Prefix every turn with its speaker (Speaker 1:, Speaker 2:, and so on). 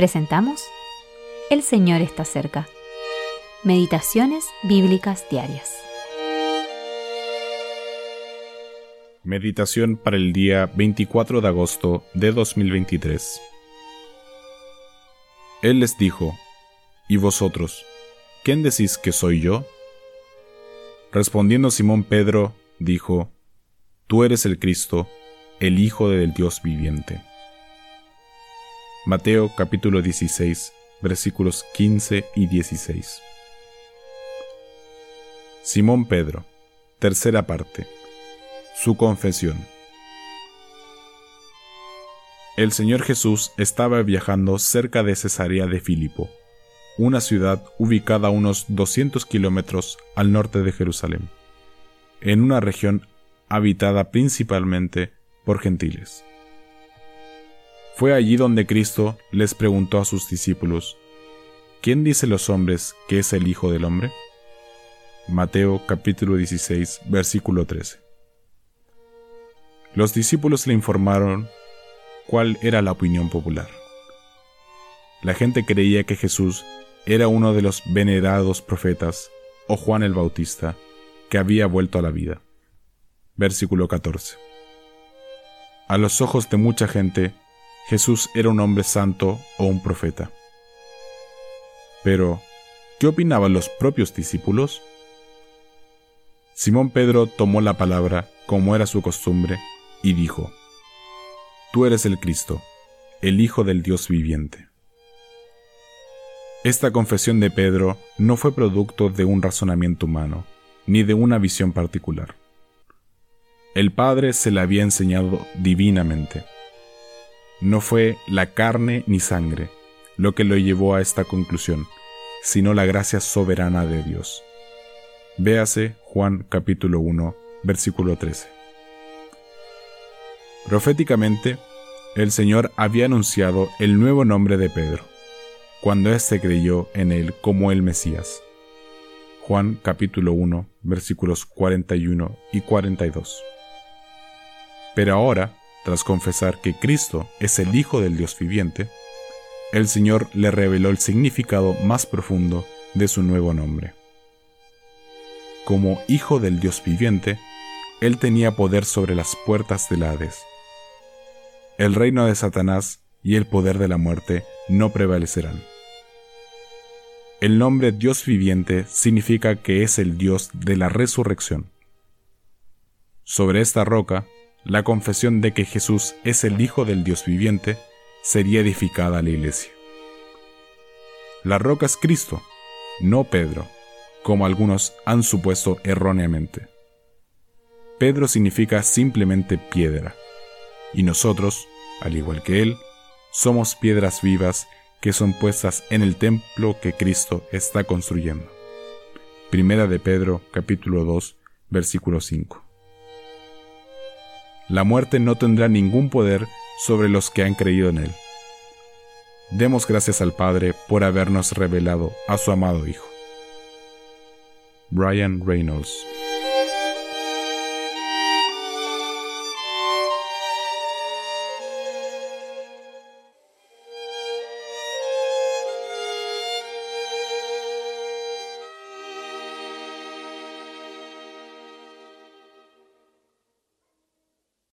Speaker 1: presentamos El Señor está cerca. Meditaciones Bíblicas Diarias.
Speaker 2: Meditación para el día 24 de agosto de 2023. Él les dijo, ¿Y vosotros? ¿Quién decís que soy yo? Respondiendo Simón Pedro, dijo, Tú eres el Cristo, el Hijo del Dios viviente. Mateo capítulo 16, versículos 15 y 16. Simón Pedro, tercera parte. Su confesión. El Señor Jesús estaba viajando cerca de Cesarea de Filipo, una ciudad ubicada a unos 200 kilómetros al norte de Jerusalén, en una región habitada principalmente por gentiles. Fue allí donde Cristo les preguntó a sus discípulos, ¿quién dice los hombres que es el Hijo del Hombre? Mateo capítulo 16, versículo 13. Los discípulos le informaron cuál era la opinión popular. La gente creía que Jesús era uno de los venerados profetas o Juan el Bautista que había vuelto a la vida. Versículo 14. A los ojos de mucha gente, Jesús era un hombre santo o un profeta. Pero, ¿qué opinaban los propios discípulos? Simón Pedro tomó la palabra, como era su costumbre, y dijo, Tú eres el Cristo, el Hijo del Dios viviente. Esta confesión de Pedro no fue producto de un razonamiento humano, ni de una visión particular. El Padre se la había enseñado divinamente. No fue la carne ni sangre lo que lo llevó a esta conclusión, sino la gracia soberana de Dios. Véase Juan capítulo 1, versículo 13. Proféticamente, el Señor había anunciado el nuevo nombre de Pedro, cuando éste creyó en él como el Mesías. Juan capítulo 1, versículos 41 y 42. Pero ahora, tras confesar que Cristo es el Hijo del Dios viviente, el Señor le reveló el significado más profundo de su nuevo nombre. Como Hijo del Dios viviente, Él tenía poder sobre las puertas del Hades. El reino de Satanás y el poder de la muerte no prevalecerán. El nombre Dios viviente significa que es el Dios de la resurrección. Sobre esta roca, la confesión de que Jesús es el Hijo del Dios viviente sería edificada la iglesia. La roca es Cristo, no Pedro, como algunos han supuesto erróneamente. Pedro significa simplemente piedra, y nosotros, al igual que él, somos piedras vivas que son puestas en el templo que Cristo está construyendo. Primera de Pedro capítulo 2 versículo 5 la muerte no tendrá ningún poder sobre los que han creído en Él. Demos gracias al Padre por habernos revelado a su amado Hijo. Brian Reynolds